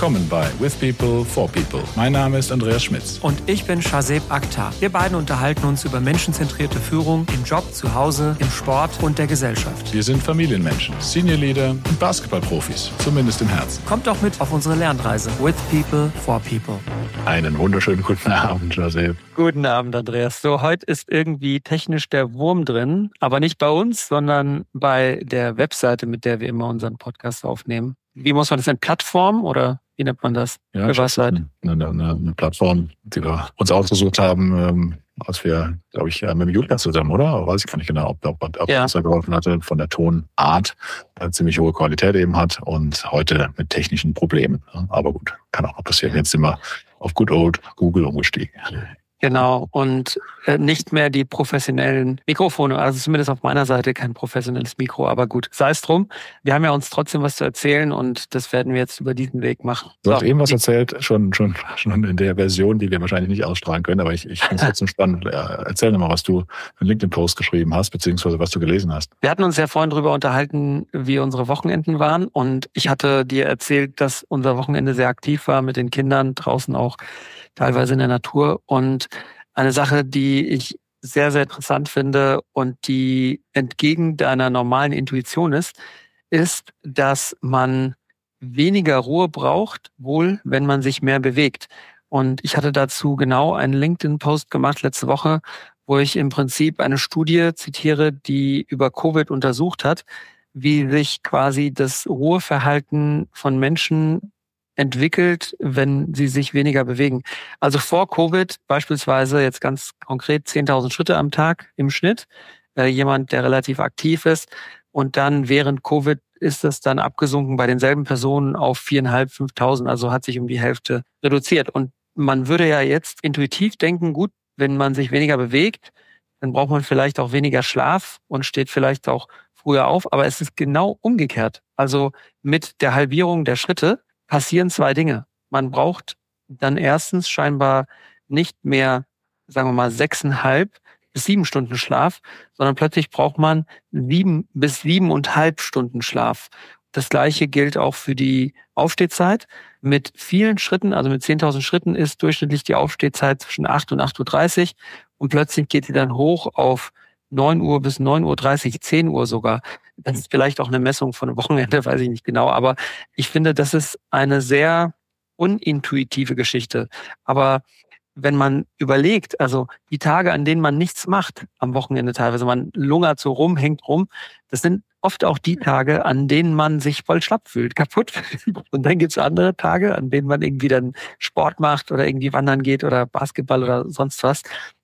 willkommen bei With People for People. Mein Name ist Andreas Schmitz. Und ich bin Shazeb Akhtar. Wir beiden unterhalten uns über menschenzentrierte Führung im Job, zu Hause, im Sport und der Gesellschaft. Wir sind Familienmenschen, Senior Leader und Basketballprofis, zumindest im Herzen. Kommt doch mit auf unsere Lernreise. With People for People. Einen wunderschönen guten Abend, Shazeb. Guten Abend, Andreas. So, heute ist irgendwie technisch der Wurm drin, aber nicht bei uns, sondern bei der Webseite, mit der wir immer unseren Podcast aufnehmen. Wie muss man das nennen? Plattform oder wie nennt man das? Ja, Für was seid? Eine, eine, eine, Plattform, die wir uns ausgesucht haben, ähm, als wir, glaube ich, mit dem Julian zusammen, oder? Weiß ich gar nicht genau, ob, ob, ob ja. uns da geholfen hatte, von der Tonart eine ziemlich hohe Qualität eben hat und heute mit technischen Problemen. Aber gut, kann auch noch passieren. Jetzt sind wir auf Good Old Google umgestiegen. Genau, und äh, nicht mehr die professionellen Mikrofone, also zumindest auf meiner Seite kein professionelles Mikro, aber gut, sei es drum. Wir haben ja uns trotzdem was zu erzählen und das werden wir jetzt über diesen Weg machen. Du so. hast eben was erzählt, schon, schon, schon in der Version, die wir wahrscheinlich nicht ausstrahlen können, aber ich, ich finde es trotzdem spannend. Erzähl mal, was du für einen LinkedIn-Post geschrieben hast, beziehungsweise was du gelesen hast. Wir hatten uns ja vorhin darüber unterhalten, wie unsere Wochenenden waren und ich hatte dir erzählt, dass unser Wochenende sehr aktiv war mit den Kindern draußen auch teilweise in der Natur. Und eine Sache, die ich sehr, sehr interessant finde und die entgegen deiner normalen Intuition ist, ist, dass man weniger Ruhe braucht, wohl wenn man sich mehr bewegt. Und ich hatte dazu genau einen LinkedIn-Post gemacht letzte Woche, wo ich im Prinzip eine Studie zitiere, die über Covid untersucht hat, wie sich quasi das Ruheverhalten von Menschen entwickelt, wenn sie sich weniger bewegen. Also vor Covid beispielsweise jetzt ganz konkret 10.000 Schritte am Tag im Schnitt. Äh, jemand, der relativ aktiv ist. Und dann während Covid ist es dann abgesunken bei denselben Personen auf viereinhalb, 5.000. Also hat sich um die Hälfte reduziert. Und man würde ja jetzt intuitiv denken, gut, wenn man sich weniger bewegt, dann braucht man vielleicht auch weniger Schlaf und steht vielleicht auch früher auf. Aber es ist genau umgekehrt. Also mit der Halbierung der Schritte passieren zwei Dinge. Man braucht dann erstens scheinbar nicht mehr, sagen wir mal, sechseinhalb bis sieben Stunden Schlaf, sondern plötzlich braucht man sieben bis siebeneinhalb Stunden Schlaf. Das gleiche gilt auch für die Aufstehzeit. Mit vielen Schritten, also mit 10.000 Schritten ist durchschnittlich die Aufstehzeit zwischen 8 und 8.30 Uhr und plötzlich geht sie dann hoch auf 9 Uhr bis 9.30 Uhr, 10 Uhr sogar. Das ist vielleicht auch eine Messung von einem Wochenende, weiß ich nicht genau. Aber ich finde, das ist eine sehr unintuitive Geschichte. Aber wenn man überlegt, also die Tage, an denen man nichts macht, am Wochenende teilweise, man lungert so rum, hängt rum, das sind oft auch die Tage, an denen man sich voll schlapp fühlt, kaputt. Und dann gibt's andere Tage, an denen man irgendwie dann Sport macht oder irgendwie wandern geht oder Basketball oder sonst was.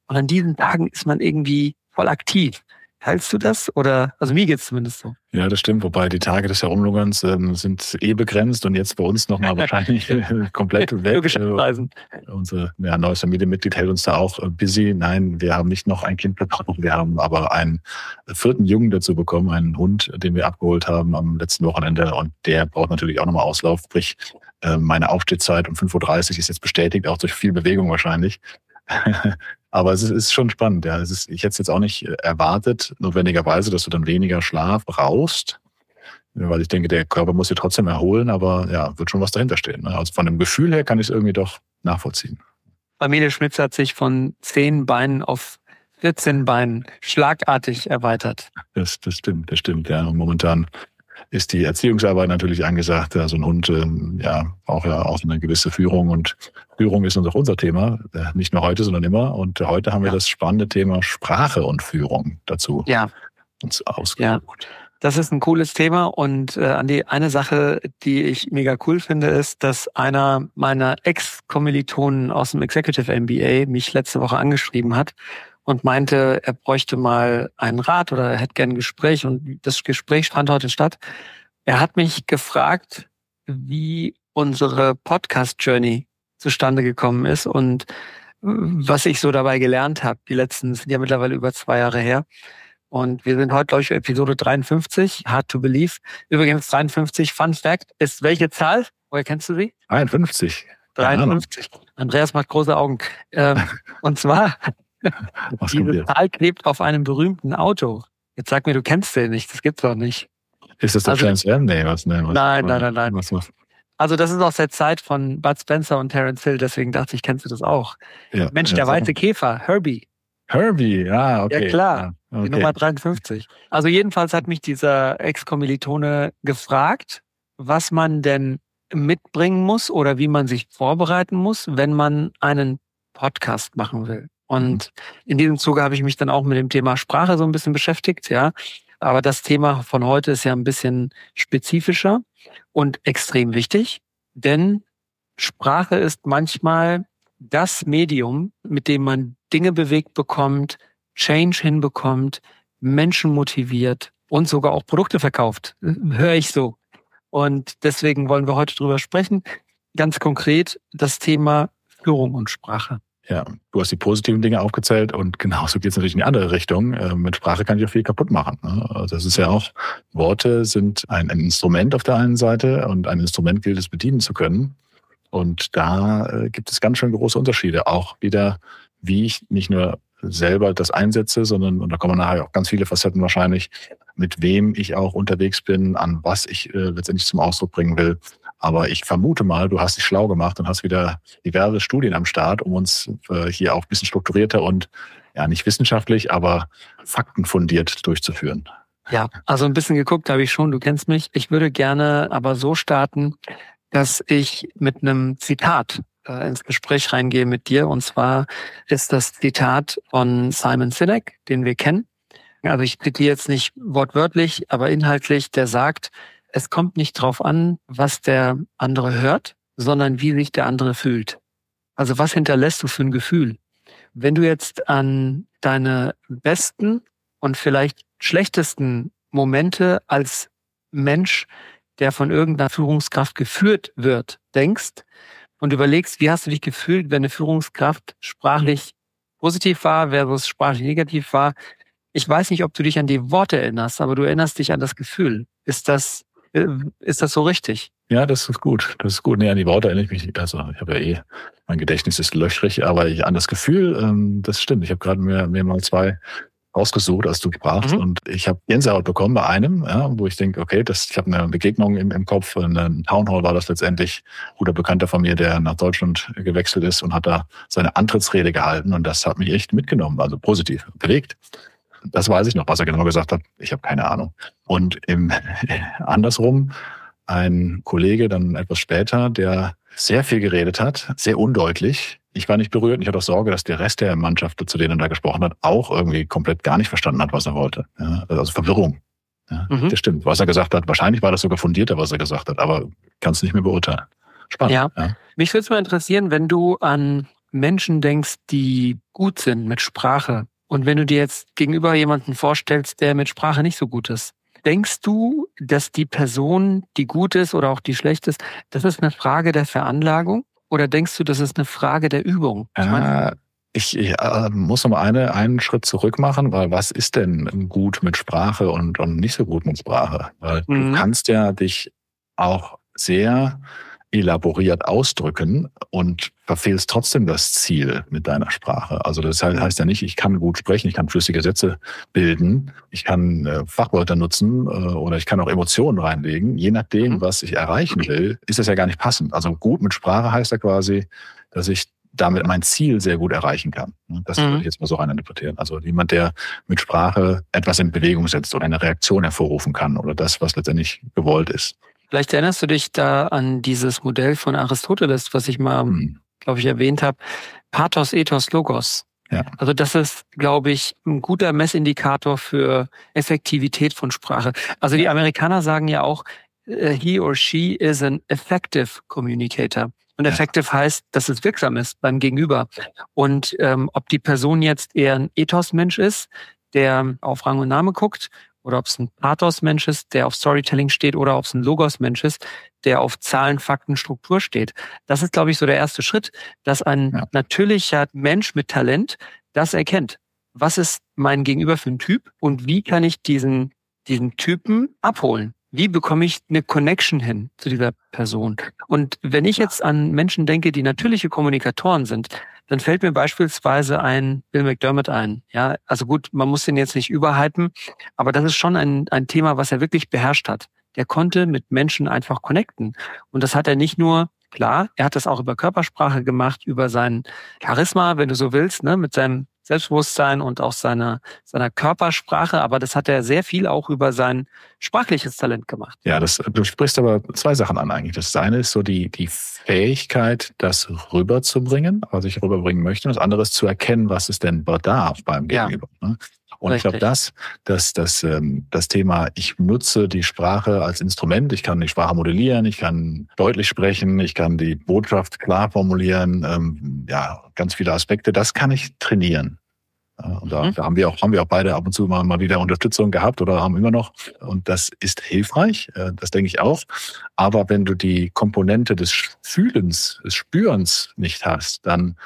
Und an diesen Tagen ist man irgendwie voll aktiv. Teilst du das? Oder, also mir geht's zumindest so. Ja, das stimmt. Wobei die Tage des Herumlungerns ähm, sind eh begrenzt und jetzt bei uns nochmal wahrscheinlich komplett weg. Äh, unser ja, neues Familienmitglied hält uns da auch äh, busy. Nein, wir haben nicht noch ein Kind bekommen. Wir haben aber einen vierten Jungen dazu bekommen, einen Hund, den wir abgeholt haben am letzten Wochenende. Und der braucht natürlich auch nochmal Auslauf. Sprich, äh, meine Aufstehzeit um 5.30 Uhr ist jetzt bestätigt, auch durch viel Bewegung wahrscheinlich. Aber es ist, schon spannend. Ja. Es ist, ich hätte es jetzt auch nicht äh, erwartet, notwendigerweise, dass du dann weniger Schlaf brauchst. Weil ich denke, der Körper muss sich trotzdem erholen, aber ja, wird schon was dahinter stehen. Ne? Also von dem Gefühl her kann ich es irgendwie doch nachvollziehen. Familie Schmitz hat sich von zehn Beinen auf 14 Beinen schlagartig erweitert. Das, das stimmt, das stimmt, ja. Momentan ist die Erziehungsarbeit natürlich angesagt. So also ein Hund ähm, ja auch ja auch eine gewisse Führung und Führung ist uns auch unser Thema, äh, nicht nur heute, sondern immer. Und heute haben wir ja. das spannende Thema Sprache und Führung dazu ja. uns ausgesucht. Ja. Das ist ein cooles Thema und äh, an die eine Sache, die ich mega cool finde, ist, dass einer meiner Ex-Kommilitonen aus dem Executive MBA mich letzte Woche angeschrieben hat und meinte, er bräuchte mal einen Rat oder er hätte gerne ein Gespräch und das Gespräch fand heute statt. Er hat mich gefragt, wie unsere Podcast-Journey zustande gekommen ist und was ich so dabei gelernt habe. Die letzten sind ja mittlerweile über zwei Jahre her. Und wir sind heute, glaube ich, Episode 53, Hard to Believe. Übrigens 53, Fun Fact, ist welche Zahl? Woher kennst du sie? 51. 53. Andreas macht große Augen. Ähm, und zwar Was Diese Zahl klebt auf einem berühmten Auto. Jetzt sag mir, du kennst den nicht. Das gibt's doch nicht. Ist das der also, Am? Nee, was, nee, was, nein, nein, nein, nein. Was, was? Also das ist aus der Zeit von Bud Spencer und Terence Hill, deswegen dachte ich, kennst du das auch. Ja, Mensch, der weiße Käfer, Herbie. Herbie, ja, okay. Ja, klar. Ja, okay. Die Nummer 53. Also jedenfalls hat mich dieser Ex-Kommilitone gefragt, was man denn mitbringen muss oder wie man sich vorbereiten muss, wenn man einen Podcast machen will. Und mhm. in diesem Zuge habe ich mich dann auch mit dem Thema Sprache so ein bisschen beschäftigt, ja. Aber das Thema von heute ist ja ein bisschen spezifischer und extrem wichtig, denn Sprache ist manchmal das Medium, mit dem man Dinge bewegt bekommt, Change hinbekommt, Menschen motiviert und sogar auch Produkte verkauft. Höre ich so. Und deswegen wollen wir heute drüber sprechen. Ganz konkret das Thema Führung und Sprache. Ja, du hast die positiven Dinge aufgezählt und genauso geht es natürlich in die andere Richtung. Ähm, mit Sprache kann ich auch viel kaputt machen. Ne? Also das ist ja auch, Worte sind ein, ein, Instrument auf der einen Seite und ein Instrument gilt es bedienen zu können. Und da äh, gibt es ganz schön große Unterschiede. Auch wieder, wie ich nicht nur selber das einsetze, sondern, und da kommen nachher auch ganz viele Facetten wahrscheinlich, mit wem ich auch unterwegs bin, an was ich äh, letztendlich zum Ausdruck bringen will. Aber ich vermute mal, du hast dich schlau gemacht und hast wieder diverse Studien am Start, um uns äh, hier auch ein bisschen strukturierter und ja nicht wissenschaftlich, aber faktenfundiert durchzuführen. Ja, also ein bisschen geguckt habe ich schon, du kennst mich. Ich würde gerne aber so starten, dass ich mit einem Zitat äh, ins Gespräch reingehe mit dir. Und zwar ist das Zitat von Simon Sinek, den wir kennen. Also ich zitiere jetzt nicht wortwörtlich, aber inhaltlich, der sagt, es kommt nicht drauf an, was der andere hört, sondern wie sich der andere fühlt. Also was hinterlässt du für ein Gefühl? Wenn du jetzt an deine besten und vielleicht schlechtesten Momente als Mensch, der von irgendeiner Führungskraft geführt wird, denkst und überlegst, wie hast du dich gefühlt, wenn eine Führungskraft sprachlich positiv war versus sprachlich negativ war. Ich weiß nicht, ob du dich an die Worte erinnerst, aber du erinnerst dich an das Gefühl. Ist das ist das so richtig? Ja, das ist gut. Das ist gut. Nee, an die Worte erinnere ich mich nicht. Also ich habe ja eh, mein Gedächtnis ist löchrig, aber ich, an das Gefühl, ähm, das stimmt. Ich habe gerade mir, mir mal zwei ausgesucht, als du sprachst. Mhm. Und ich habe Gänsehaut bekommen bei einem, ja, wo ich denke, okay, das, ich habe eine Begegnung im, im Kopf. In einem Town Hall war das letztendlich guter Bekannter von mir, der nach Deutschland gewechselt ist und hat da seine Antrittsrede gehalten. Und das hat mich echt mitgenommen, also positiv bewegt. Das weiß ich noch, was er genau gesagt hat. Ich habe keine Ahnung. Und im andersrum ein Kollege dann etwas später, der sehr viel geredet hat, sehr undeutlich. Ich war nicht berührt und ich hatte auch Sorge, dass der Rest der Mannschaft, zu denen er da gesprochen hat, auch irgendwie komplett gar nicht verstanden hat, was er wollte. Ja, also Verwirrung. Ja, mhm. Das stimmt. Was er gesagt hat, wahrscheinlich war das sogar fundierter, was er gesagt hat, aber kannst nicht mehr beurteilen. Spannend. Ja. ja. Mich würde es mal interessieren, wenn du an Menschen denkst, die gut sind mit Sprache, und wenn du dir jetzt gegenüber jemanden vorstellst, der mit Sprache nicht so gut ist, denkst du, dass die Person, die gut ist oder auch die schlecht ist, das ist eine Frage der Veranlagung? Oder denkst du, das ist eine Frage der Übung? Ich, äh, ich, ich äh, muss noch mal eine, einen Schritt zurück machen, weil was ist denn gut mit Sprache und, und nicht so gut mit Sprache? Weil mhm. du kannst ja dich auch sehr elaboriert ausdrücken und verfehlst trotzdem das Ziel mit deiner Sprache. Also das heißt ja nicht, ich kann gut sprechen, ich kann flüssige Sätze bilden, ich kann äh, Fachwörter nutzen äh, oder ich kann auch Emotionen reinlegen. Je nachdem, mhm. was ich erreichen will, ist das ja gar nicht passend. Also gut mit Sprache heißt ja quasi, dass ich damit mein Ziel sehr gut erreichen kann. Das mhm. würde ich jetzt mal so rein interpretieren. Also jemand, der mit Sprache etwas in Bewegung setzt oder eine Reaktion hervorrufen kann oder das, was letztendlich gewollt ist. Vielleicht erinnerst du dich da an dieses Modell von Aristoteles, was ich mal, mhm. glaube ich, erwähnt habe. Pathos, Ethos, Logos. Ja. Also das ist, glaube ich, ein guter Messindikator für Effektivität von Sprache. Also die Amerikaner sagen ja auch, äh, he or she is an effective communicator. Und effective heißt, dass es wirksam ist beim Gegenüber. Und ähm, ob die Person jetzt eher ein Ethos-Mensch ist, der auf Rang und Name guckt, oder ob es ein Pathos-Mensch ist, der auf Storytelling steht, oder ob es ein Logos-Mensch ist, der auf Zahlen, Fakten, Struktur steht. Das ist, glaube ich, so der erste Schritt, dass ein ja. natürlicher Mensch mit Talent das erkennt. Was ist mein Gegenüber für ein Typ und wie kann ich diesen, diesen Typen abholen? Wie bekomme ich eine Connection hin zu dieser Person? Und wenn ich jetzt an Menschen denke, die natürliche Kommunikatoren sind, dann fällt mir beispielsweise ein Bill McDermott ein. Ja, also gut, man muss den jetzt nicht überhypen, aber das ist schon ein, ein Thema, was er wirklich beherrscht hat. der konnte mit Menschen einfach connecten. Und das hat er nicht nur Klar, er hat das auch über Körpersprache gemacht, über sein Charisma, wenn du so willst, ne, mit seinem Selbstbewusstsein und auch seiner, seiner Körpersprache, aber das hat er sehr viel auch über sein sprachliches Talent gemacht. Ja, das, du sprichst aber zwei Sachen an eigentlich. Das eine ist so die, die Fähigkeit, das rüberzubringen, was ich rüberbringen möchte. Und das andere ist zu erkennen, was es denn bedarf beim Gegenüber. Ja. Ne? Und Richtig. ich glaube, das, das, das, ähm, das Thema, ich nutze die Sprache als Instrument, ich kann die Sprache modellieren, ich kann deutlich sprechen, ich kann die Botschaft klar formulieren, ähm, ja, ganz viele Aspekte, das kann ich trainieren. Und da, mhm. da haben wir auch, haben wir auch beide ab und zu mal, mal wieder Unterstützung gehabt oder haben immer noch. Und das ist hilfreich, äh, das denke ich auch. Aber wenn du die Komponente des Fühlens, des Spürens nicht hast, dann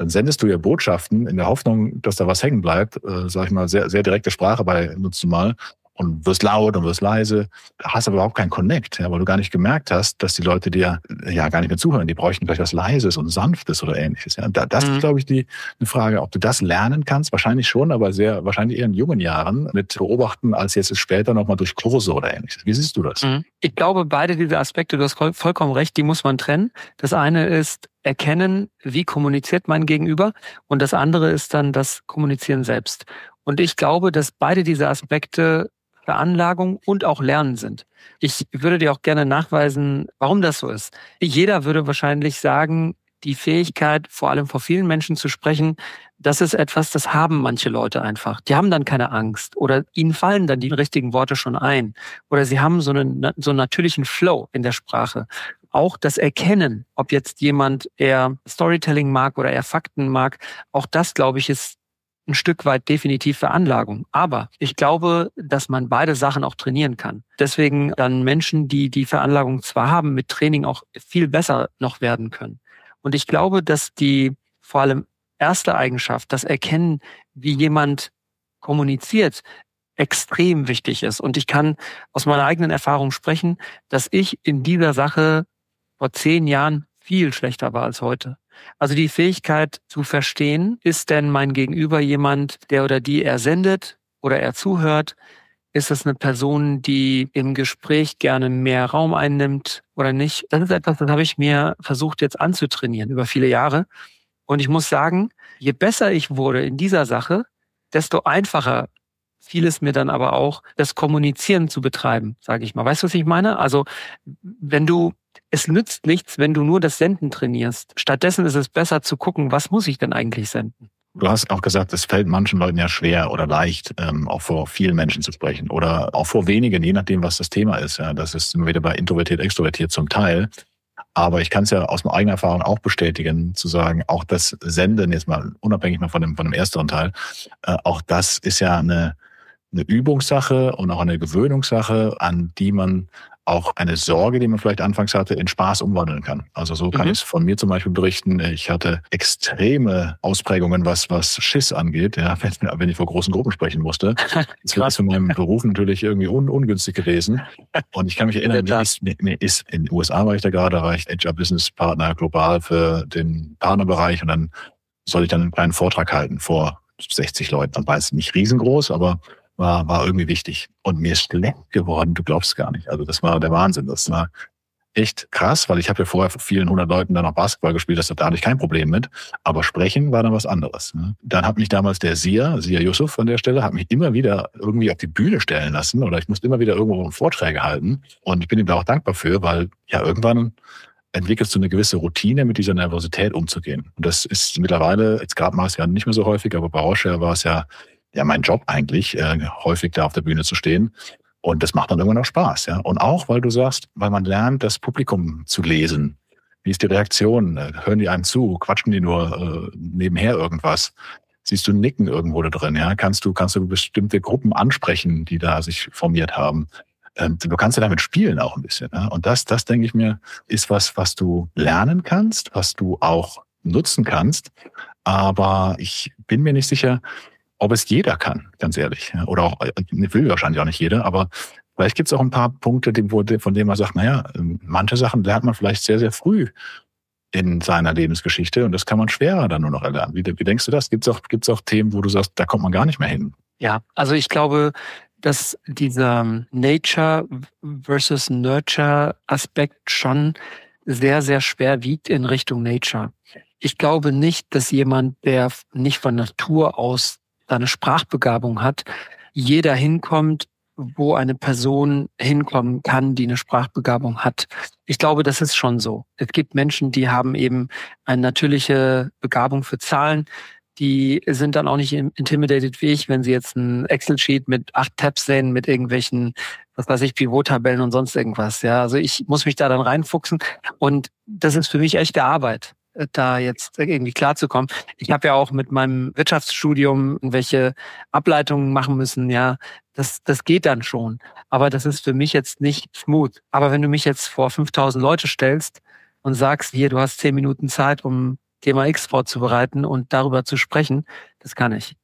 dann sendest du ja Botschaften in der Hoffnung, dass da was hängen bleibt, äh, sag ich mal, sehr, sehr direkte Sprache bei nutzt du mal und wirst laut und wirst leise, hast aber überhaupt keinen Connect, ja, weil du gar nicht gemerkt hast, dass die Leute dir ja gar nicht mehr zuhören. Die bräuchten vielleicht was Leises und Sanftes oder ähnliches. Ja. Da, das mhm. ist, glaube ich, die eine Frage, ob du das lernen kannst. Wahrscheinlich schon, aber sehr wahrscheinlich eher in jungen Jahren mit beobachten, als jetzt später nochmal durch Kurse oder ähnliches. Wie siehst du das? Mhm. Ich glaube, beide diese Aspekte, du hast vollkommen recht, die muss man trennen. Das eine ist erkennen, wie kommuniziert mein Gegenüber und das andere ist dann das Kommunizieren selbst. Und ich glaube, dass beide diese Aspekte Veranlagung und auch Lernen sind. Ich würde dir auch gerne nachweisen, warum das so ist. Jeder würde wahrscheinlich sagen, die Fähigkeit, vor allem vor vielen Menschen zu sprechen, das ist etwas, das haben manche Leute einfach. Die haben dann keine Angst oder ihnen fallen dann die richtigen Worte schon ein oder sie haben so einen, so einen natürlichen Flow in der Sprache. Auch das Erkennen, ob jetzt jemand eher Storytelling mag oder eher Fakten mag, auch das, glaube ich, ist ein Stück weit definitiv Veranlagung. Aber ich glaube, dass man beide Sachen auch trainieren kann. Deswegen dann Menschen, die die Veranlagung zwar haben, mit Training auch viel besser noch werden können. Und ich glaube, dass die vor allem erste Eigenschaft, das Erkennen, wie jemand kommuniziert, extrem wichtig ist. Und ich kann aus meiner eigenen Erfahrung sprechen, dass ich in dieser Sache vor zehn Jahren viel schlechter war als heute. Also die Fähigkeit zu verstehen, ist denn mein Gegenüber jemand, der oder die er sendet oder er zuhört? Ist es eine Person, die im Gespräch gerne mehr Raum einnimmt oder nicht? Das ist etwas, das habe ich mir versucht jetzt anzutrainieren über viele Jahre. Und ich muss sagen, je besser ich wurde in dieser Sache, desto einfacher fiel es mir dann aber auch, das Kommunizieren zu betreiben, sage ich mal. Weißt du, was ich meine? Also wenn du es nützt nichts, wenn du nur das Senden trainierst. Stattdessen ist es besser zu gucken, was muss ich denn eigentlich senden? Du hast auch gesagt, es fällt manchen Leuten ja schwer oder leicht, ähm, auch vor vielen Menschen zu sprechen oder auch vor wenigen, je nachdem, was das Thema ist. Ja, das ist immer wieder bei introvertiert, extrovertiert zum Teil. Aber ich kann es ja aus meiner eigenen Erfahrung auch bestätigen, zu sagen, auch das Senden, jetzt mal unabhängig mal von dem, von dem ersteren Teil, äh, auch das ist ja eine, eine Übungssache und auch eine Gewöhnungssache, an die man auch eine Sorge, die man vielleicht anfangs hatte, in Spaß umwandeln kann. Also so kann mhm. ich es von mir zum Beispiel berichten. Ich hatte extreme Ausprägungen, was, was Schiss angeht, ja, wenn, wenn ich vor großen Gruppen sprechen musste. Das ist für meinen Beruf natürlich irgendwie un, ungünstig gewesen. Und ich kann mich erinnern, mir ist, mir, mir ist, in den USA war ich da gerade, da war ich HR Business Partner global für den Partnerbereich und dann soll ich dann einen kleinen Vortrag halten vor 60 Leuten. Dann war es nicht riesengroß, aber war, war irgendwie wichtig. Und mir ist schlecht geworden, du glaubst gar nicht. Also das war der Wahnsinn. Das war echt krass, weil ich habe ja vorher vor vielen hundert Leuten dann noch Basketball gespielt, das da hatte ich kein Problem mit. Aber sprechen war dann was anderes. Ne? Dann hat mich damals der Sia, Sia Yusuf an der Stelle, hat mich immer wieder irgendwie auf die Bühne stellen lassen oder ich musste immer wieder irgendwo Vorträge halten. Und ich bin ihm da auch dankbar für, weil ja irgendwann entwickelst du eine gewisse Routine, mit dieser Nervosität umzugehen. Und das ist mittlerweile, jetzt gerade mal es ja nicht mehr so häufig, aber bei Rocher war es ja ja mein Job eigentlich, äh, häufig da auf der Bühne zu stehen. Und das macht dann irgendwann auch Spaß, ja. Und auch, weil du sagst, weil man lernt, das Publikum zu lesen. Wie ist die Reaktion? Äh, hören die einem zu? Quatschen die nur äh, nebenher irgendwas? Siehst du Nicken irgendwo da drin? Ja, kannst du kannst du bestimmte Gruppen ansprechen, die da sich formiert haben? Ähm, du kannst ja damit spielen auch ein bisschen. Ja? Und das, das denke ich mir, ist was, was du lernen kannst, was du auch nutzen kannst. Aber ich bin mir nicht sicher, ob es jeder kann, ganz ehrlich. Oder auch, äh, will wahrscheinlich auch nicht jeder, aber vielleicht gibt es auch ein paar Punkte, von denen man sagt, naja, ähm, manche Sachen lernt man vielleicht sehr, sehr früh in seiner Lebensgeschichte und das kann man schwerer dann nur noch erlernen. Wie, wie denkst du das? Gibt es auch, gibt's auch Themen, wo du sagst, da kommt man gar nicht mehr hin? Ja, also ich glaube, dass dieser Nature versus Nurture Aspekt schon sehr, sehr schwer wiegt in Richtung Nature. Ich glaube nicht, dass jemand, der nicht von Natur aus seine Sprachbegabung hat, jeder hinkommt, wo eine Person hinkommen kann, die eine Sprachbegabung hat. Ich glaube, das ist schon so. Es gibt Menschen, die haben eben eine natürliche Begabung für Zahlen. Die sind dann auch nicht intimidated wie ich, wenn sie jetzt ein Excel-Sheet mit acht Tabs sehen, mit irgendwelchen, was weiß ich, Pivot-Tabellen und sonst irgendwas. Ja, also ich muss mich da dann reinfuchsen. Und das ist für mich echte Arbeit da jetzt irgendwie klarzukommen. Ich habe ja auch mit meinem Wirtschaftsstudium irgendwelche Ableitungen machen müssen. Ja, das, das geht dann schon. Aber das ist für mich jetzt nicht smooth. Aber wenn du mich jetzt vor 5000 Leute stellst und sagst, hier, du hast zehn Minuten Zeit, um Thema X vorzubereiten und darüber zu sprechen, das kann ich.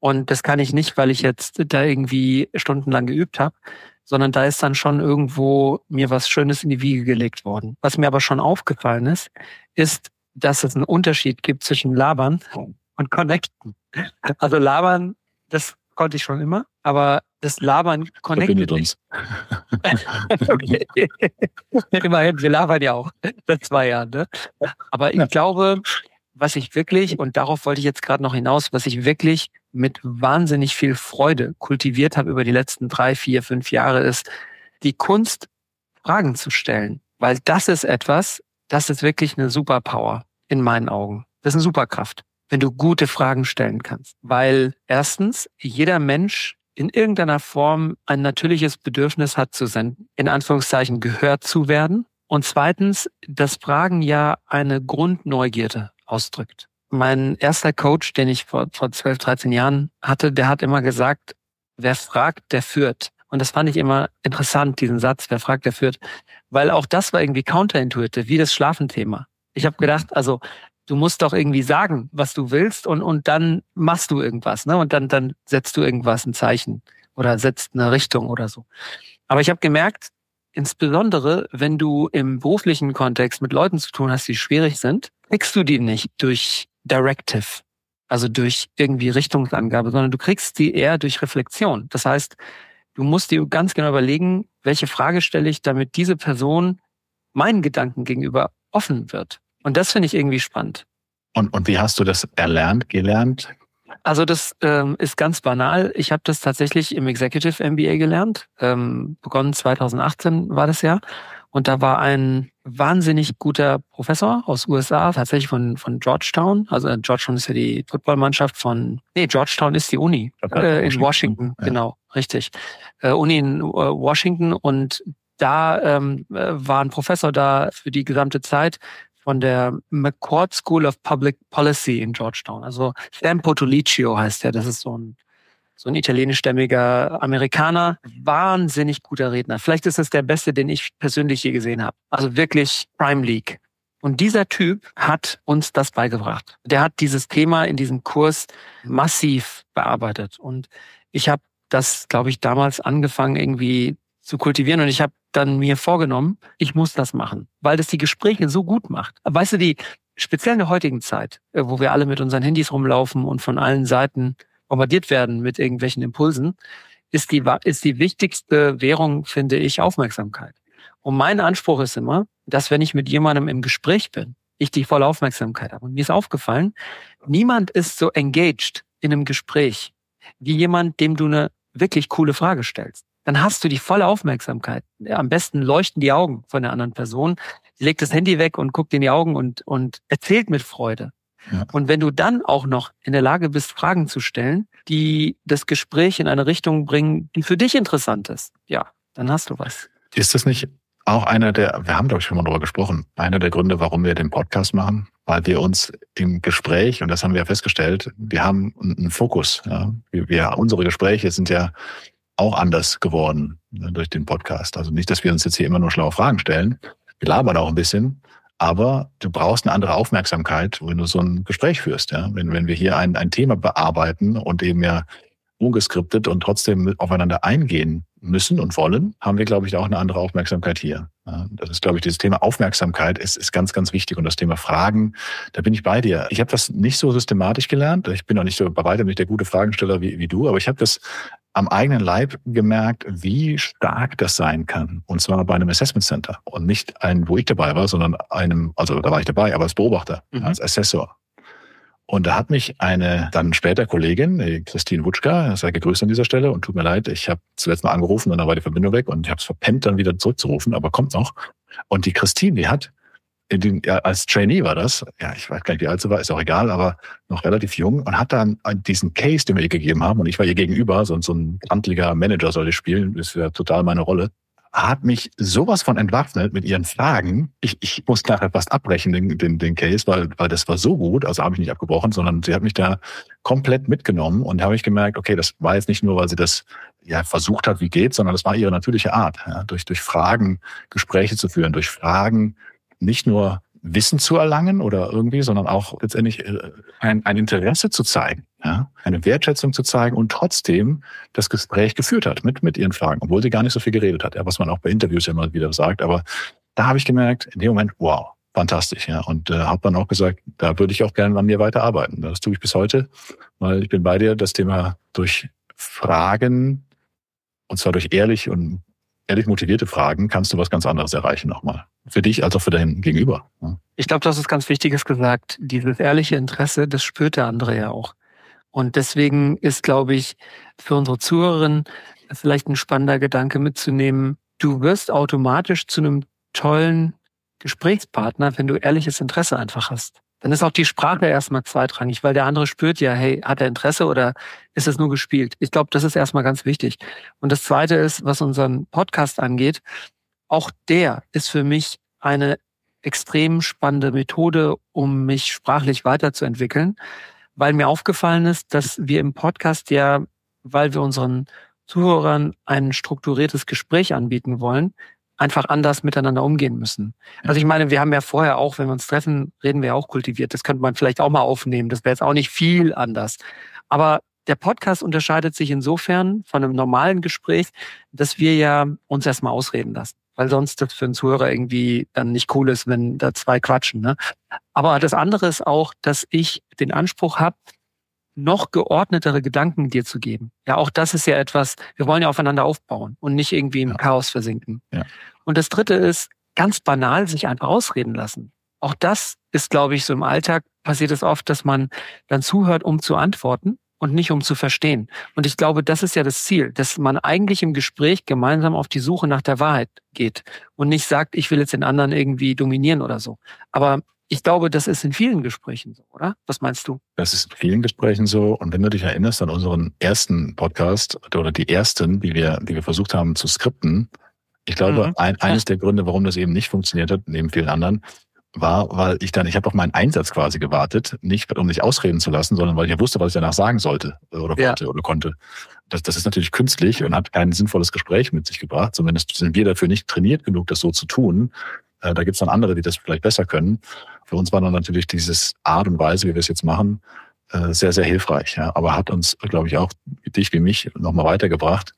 Und das kann ich nicht, weil ich jetzt da irgendwie stundenlang geübt habe, sondern da ist dann schon irgendwo mir was Schönes in die Wiege gelegt worden. Was mir aber schon aufgefallen ist, ist, dass es einen Unterschied gibt zwischen Labern und Connecten. Also Labern, das konnte ich schon immer, aber das Labern connectet uns. okay. Immerhin, wir labern ja auch seit zwei Jahren. Ne? Aber ich ja. glaube, was ich wirklich, und darauf wollte ich jetzt gerade noch hinaus, was ich wirklich mit wahnsinnig viel Freude kultiviert habe über die letzten drei, vier, fünf Jahre, ist die Kunst, Fragen zu stellen. Weil das ist etwas, das ist wirklich eine Superpower in meinen Augen. Das ist eine Superkraft, wenn du gute Fragen stellen kannst. Weil erstens, jeder Mensch in irgendeiner Form ein natürliches Bedürfnis hat zu senden, in Anführungszeichen gehört zu werden. Und zweitens, das Fragen ja eine Grundneugierde ausdrückt. Mein erster Coach, den ich vor, vor 12, 13 Jahren hatte, der hat immer gesagt, wer fragt, der führt. Und das fand ich immer interessant, diesen Satz, wer fragt, der führt. Weil auch das war irgendwie counterintuitiv, wie das Schlafenthema. Ich habe gedacht, also du musst doch irgendwie sagen, was du willst und, und dann machst du irgendwas, ne? Und dann, dann setzt du irgendwas, ein Zeichen oder setzt eine Richtung oder so. Aber ich habe gemerkt, insbesondere wenn du im beruflichen Kontext mit Leuten zu tun hast, die schwierig sind, kriegst du die nicht durch Directive, also durch irgendwie Richtungsangabe, sondern du kriegst die eher durch Reflexion. Das heißt, Du musst dir ganz genau überlegen, welche Frage stelle ich, damit diese Person meinen Gedanken gegenüber offen wird. Und das finde ich irgendwie spannend. Und, und wie hast du das erlernt, gelernt? Also das ähm, ist ganz banal. Ich habe das tatsächlich im Executive MBA gelernt. Ähm, begonnen 2018 war das ja. Und da war ein wahnsinnig guter Professor aus USA, tatsächlich von, von Georgetown. Also äh, Georgetown ist ja die Footballmannschaft von, nee, Georgetown ist die Uni äh, in Washington, ja. genau, richtig. Äh, Uni in äh, Washington und da ähm, äh, war ein Professor da für die gesamte Zeit von der McCord School of Public Policy in Georgetown. Also Sam Potoliccio heißt der, das ist so ein so ein italienischstämmiger Amerikaner, wahnsinnig guter Redner. Vielleicht ist es der beste, den ich persönlich je gesehen habe. Also wirklich Prime League. Und dieser Typ hat uns das beigebracht. Der hat dieses Thema in diesem Kurs massiv bearbeitet. Und ich habe das, glaube ich, damals angefangen irgendwie zu kultivieren. Und ich habe dann mir vorgenommen, ich muss das machen, weil das die Gespräche so gut macht. Weißt du, die speziell in der heutigen Zeit, äh, wo wir alle mit unseren Handys rumlaufen und von allen Seiten bombardiert werden mit irgendwelchen Impulsen, ist die, ist die wichtigste Währung, finde ich, Aufmerksamkeit. Und mein Anspruch ist immer, dass wenn ich mit jemandem im Gespräch bin, ich die volle Aufmerksamkeit habe. Und mir ist aufgefallen, niemand ist so engaged in einem Gespräch wie jemand, dem du eine wirklich coole Frage stellst. Dann hast du die volle Aufmerksamkeit. Am besten leuchten die Augen von der anderen Person. Sie legt das Handy weg und guckt in die Augen und, und erzählt mit Freude. Und wenn du dann auch noch in der Lage bist, Fragen zu stellen, die das Gespräch in eine Richtung bringen, die für dich interessant ist, ja, dann hast du was. Ist das nicht auch einer der, wir haben, glaube ich, schon mal darüber gesprochen, einer der Gründe, warum wir den Podcast machen, weil wir uns im Gespräch, und das haben wir ja festgestellt, wir haben einen Fokus. Ja. Wir, wir, unsere Gespräche sind ja auch anders geworden ne, durch den Podcast. Also nicht, dass wir uns jetzt hier immer nur schlaue Fragen stellen. Wir labern auch ein bisschen, aber du brauchst eine andere Aufmerksamkeit, wenn du so ein Gespräch führst. Ja? Wenn, wenn wir hier ein, ein Thema bearbeiten und eben ja ungeskriptet und trotzdem aufeinander eingehen müssen und wollen, haben wir, glaube ich, auch eine andere Aufmerksamkeit hier. Das ist, glaube ich, dieses Thema Aufmerksamkeit ist, ist ganz, ganz wichtig. Und das Thema Fragen, da bin ich bei dir. Ich habe das nicht so systematisch gelernt. Ich bin auch nicht so bei weitem nicht der gute Fragensteller wie, wie du, aber ich habe das am eigenen Leib gemerkt, wie stark das sein kann. Und zwar bei einem Assessment Center. Und nicht ein, wo ich dabei war, sondern einem, also da war ich dabei, aber als Beobachter, mhm. als Assessor. Und da hat mich eine dann später Kollegin, Christine Wutschka, sei gegrüßt an dieser Stelle und tut mir leid, ich habe zuletzt mal angerufen und dann war die Verbindung weg und ich habe es verpennt, dann wieder zurückzurufen, aber kommt noch. Und die Christine, die hat den, ja, als Trainee war das, ja, ich weiß gar nicht, wie alt sie war, ist auch egal, aber noch relativ jung und hat dann diesen Case, den wir ihr gegeben haben, und ich war ihr gegenüber, so, so ein amtlicher Manager soll ich spielen, ist ja total meine Rolle, hat mich sowas von entwaffnet mit ihren Fragen. Ich, ich muss nachher fast abbrechen, den, den, den Case, weil, weil das war so gut, also habe ich nicht abgebrochen, sondern sie hat mich da komplett mitgenommen und habe ich gemerkt, okay, das war jetzt nicht nur, weil sie das ja versucht hat, wie geht, sondern das war ihre natürliche Art, ja, durch, durch Fragen Gespräche zu führen, durch Fragen nicht nur Wissen zu erlangen oder irgendwie, sondern auch letztendlich äh, ein, ein Interesse zu zeigen, ja, eine Wertschätzung zu zeigen und trotzdem das Gespräch geführt hat mit, mit ihren Fragen, obwohl sie gar nicht so viel geredet hat, ja, was man auch bei Interviews ja immer wieder sagt. Aber da habe ich gemerkt, in dem Moment, wow, fantastisch, ja. Und äh, habe dann auch gesagt, da würde ich auch gerne an mir weiterarbeiten. Das tue ich bis heute, weil ich bin bei dir, das Thema durch Fragen, und zwar durch ehrlich und ehrlich motivierte Fragen, kannst du was ganz anderes erreichen nochmal. Für dich als auch für dein Gegenüber. Ich glaube, das ist ganz Wichtiges gesagt. Dieses ehrliche Interesse, das spürt der andere ja auch. Und deswegen ist, glaube ich, für unsere Zuhörerinnen vielleicht ein spannender Gedanke mitzunehmen. Du wirst automatisch zu einem tollen Gesprächspartner, wenn du ehrliches Interesse einfach hast. Dann ist auch die Sprache erstmal zweitrangig, weil der andere spürt ja, hey, hat er Interesse oder ist es nur gespielt? Ich glaube, das ist erstmal ganz wichtig. Und das Zweite ist, was unseren Podcast angeht, auch der ist für mich eine extrem spannende Methode, um mich sprachlich weiterzuentwickeln, weil mir aufgefallen ist, dass wir im Podcast ja, weil wir unseren Zuhörern ein strukturiertes Gespräch anbieten wollen, einfach anders miteinander umgehen müssen. Also ich meine, wir haben ja vorher auch, wenn wir uns treffen, reden wir auch kultiviert. Das könnte man vielleicht auch mal aufnehmen. Das wäre jetzt auch nicht viel anders. Aber der Podcast unterscheidet sich insofern von einem normalen Gespräch, dass wir ja uns erstmal ausreden lassen weil sonst das für einen Zuhörer irgendwie dann nicht cool ist, wenn da zwei quatschen. Ne? Aber das andere ist auch, dass ich den Anspruch habe, noch geordnetere Gedanken dir zu geben. Ja, auch das ist ja etwas, wir wollen ja aufeinander aufbauen und nicht irgendwie im ja. Chaos versinken. Ja. Und das dritte ist, ganz banal sich einfach ausreden lassen. Auch das ist, glaube ich, so im Alltag passiert es oft, dass man dann zuhört, um zu antworten und nicht um zu verstehen. Und ich glaube, das ist ja das Ziel, dass man eigentlich im Gespräch gemeinsam auf die Suche nach der Wahrheit geht und nicht sagt, ich will jetzt den anderen irgendwie dominieren oder so. Aber ich glaube, das ist in vielen Gesprächen so, oder? Was meinst du? Das ist in vielen Gesprächen so. Und wenn du dich erinnerst an unseren ersten Podcast oder die ersten, die wir, die wir versucht haben zu skripten, ich glaube, mhm. ein, eines der Gründe, warum das eben nicht funktioniert hat, neben vielen anderen, war, weil ich dann, ich habe auf meinen Einsatz quasi gewartet, nicht um mich ausreden zu lassen, sondern weil ich ja wusste, was ich danach sagen sollte oder ja. wollte oder konnte. Das, das ist natürlich künstlich und hat kein sinnvolles Gespräch mit sich gebracht. Zumindest sind wir dafür nicht trainiert genug, das so zu tun. Äh, da gibt es dann andere, die das vielleicht besser können. Für uns war dann natürlich dieses Art und Weise, wie wir es jetzt machen, äh, sehr, sehr hilfreich. Ja. Aber hat uns, glaube ich, auch dich wie mich nochmal weitergebracht,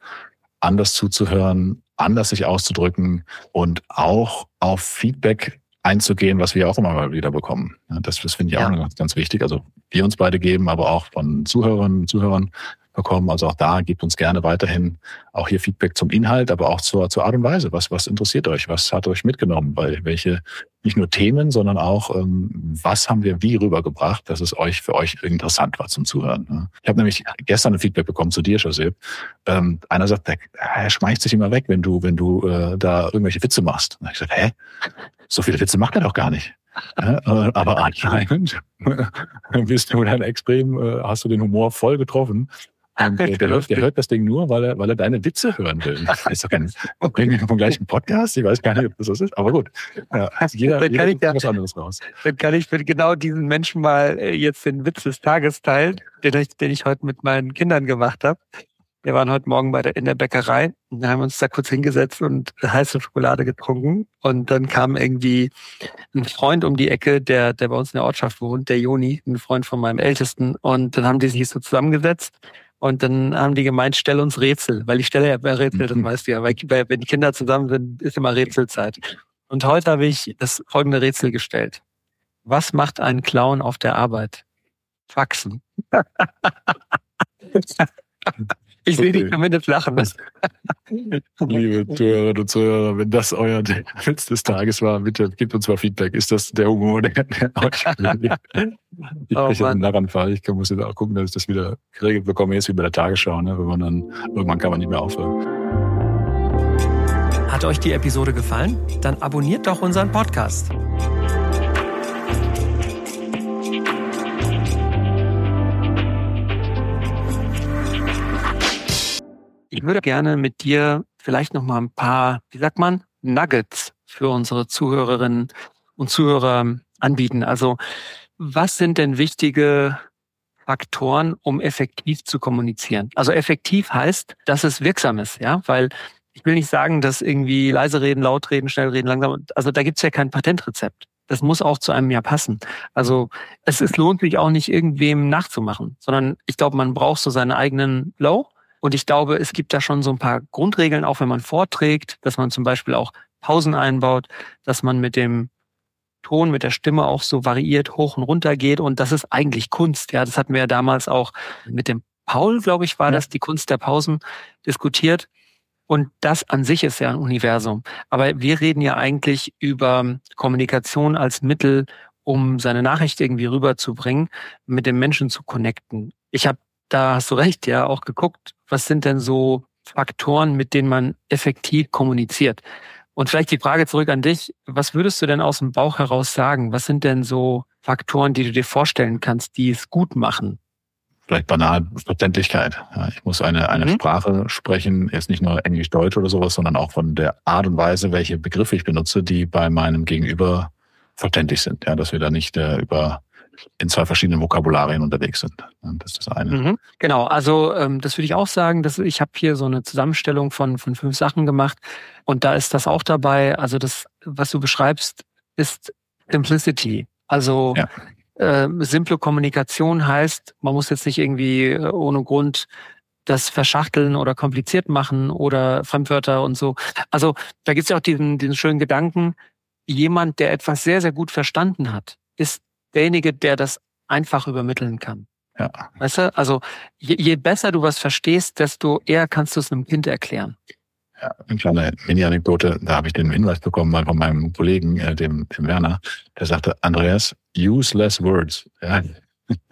anders zuzuhören, anders sich auszudrücken und auch auf Feedback einzugehen, was wir auch immer mal wieder bekommen. Das, das finde ich ja. auch ganz, ganz wichtig. Also wir uns beide geben, aber auch von Zuhörerinnen und Zuhörern bekommen. Also auch da gebt uns gerne weiterhin auch hier Feedback zum Inhalt, aber auch zur, zur Art und Weise. Was, was interessiert euch? Was hat euch mitgenommen? Weil welche, nicht nur Themen, sondern auch, ähm, was haben wir wie rübergebracht, dass es euch für euch interessant war zum Zuhören. Ich habe nämlich gestern ein Feedback bekommen zu dir, Josep. Ähm, einer sagt, er schmeißt sich immer weg, wenn du, wenn du äh, da irgendwelche Witze machst. Und ich gesagt, hä? So viele Witze macht er doch gar nicht. Äh, aber anscheinend bist du dann extrem, äh, hast du den Humor voll getroffen. Und äh, der, hört, der hört das Ding nur, weil er, weil er deine Witze hören will. Das ist doch kein, wir vom gleichen Podcast? Ich weiß gar nicht, ob das so ist, aber gut. Ja, jeder, dann jeder ja, was anderes raus. Dann kann ich für genau diesen Menschen mal jetzt den Witz des Tages teilen, den ich, den ich heute mit meinen Kindern gemacht habe. Wir waren heute Morgen bei der, in der Bäckerei und haben uns da kurz hingesetzt und heiße Schokolade getrunken. Und dann kam irgendwie ein Freund um die Ecke, der, der bei uns in der Ortschaft wohnt, der Joni, ein Freund von meinem Ältesten. Und dann haben die sich so zusammengesetzt und dann haben die gemeint, stell uns Rätsel, weil ich stelle ja Rätsel, das mhm. weißt du ja, weil wenn die Kinder zusammen sind, ist immer Rätselzeit. Und heute habe ich das folgende Rätsel gestellt. Was macht ein Clown auf der Arbeit? Faxen. Ich sehe dich zumindest lachen. Liebe Zuhörerinnen und Zuhörer, wenn das euer Witz des Tages war, bitte gebt uns mal Feedback. Ist das der Humor, der, der euch Ich oh, kriege einen Narrenfall. Ich muss jetzt auch gucken, dass ich das wieder geregelt bekomme. Jetzt wie bei der Tagesschau, ne? wenn man dann, irgendwann kann man nicht mehr aufhören. Hat euch die Episode gefallen? Dann abonniert doch unseren Podcast. Würde gerne mit dir vielleicht noch mal ein paar, wie sagt man, Nuggets für unsere Zuhörerinnen und Zuhörer anbieten. Also, was sind denn wichtige Faktoren, um effektiv zu kommunizieren? Also effektiv heißt, dass es wirksam ist, ja, weil ich will nicht sagen, dass irgendwie leise reden, laut reden, schnell reden, langsam. Also da gibt's ja kein Patentrezept. Das muss auch zu einem ja passen. Also es, es lohnt sich auch nicht irgendwem nachzumachen, sondern ich glaube, man braucht so seinen eigenen Low und ich glaube, es gibt da schon so ein paar Grundregeln, auch wenn man vorträgt, dass man zum Beispiel auch Pausen einbaut, dass man mit dem Ton, mit der Stimme auch so variiert, hoch und runter geht. Und das ist eigentlich Kunst. Ja, das hatten wir ja damals auch mit dem Paul, glaube ich, war das die Kunst der Pausen diskutiert. Und das an sich ist ja ein Universum. Aber wir reden ja eigentlich über Kommunikation als Mittel, um seine Nachricht irgendwie rüberzubringen, mit dem Menschen zu connecten. Ich habe da hast du recht, ja, auch geguckt, was sind denn so Faktoren, mit denen man effektiv kommuniziert? Und vielleicht die Frage zurück an dich. Was würdest du denn aus dem Bauch heraus sagen? Was sind denn so Faktoren, die du dir vorstellen kannst, die es gut machen? Vielleicht banal Verständlichkeit. Ja, ich muss eine, eine mhm. Sprache sprechen, jetzt nicht nur Englisch, Deutsch oder sowas, sondern auch von der Art und Weise, welche Begriffe ich benutze, die bei meinem Gegenüber verständlich sind. Ja, dass wir da nicht äh, über in zwei verschiedenen Vokabularien unterwegs sind. Das ist das eine. Mhm, genau, also ähm, das würde ich auch sagen. Dass ich habe hier so eine Zusammenstellung von, von fünf Sachen gemacht und da ist das auch dabei. Also das, was du beschreibst, ist Simplicity. Also ja. äh, simple Kommunikation heißt, man muss jetzt nicht irgendwie äh, ohne Grund das verschachteln oder kompliziert machen oder Fremdwörter und so. Also da gibt es ja auch diesen, diesen schönen Gedanken, jemand, der etwas sehr, sehr gut verstanden hat, ist derjenige, der das einfach übermitteln kann. Ja. Weißt du, also je, je besser du was verstehst, desto eher kannst du es einem Kind erklären. Ja, eine kleine Mini-Anekdote, da habe ich den Hinweis bekommen mal von meinem Kollegen, äh, dem, dem Werner, der sagte, Andreas, use less words. Ja.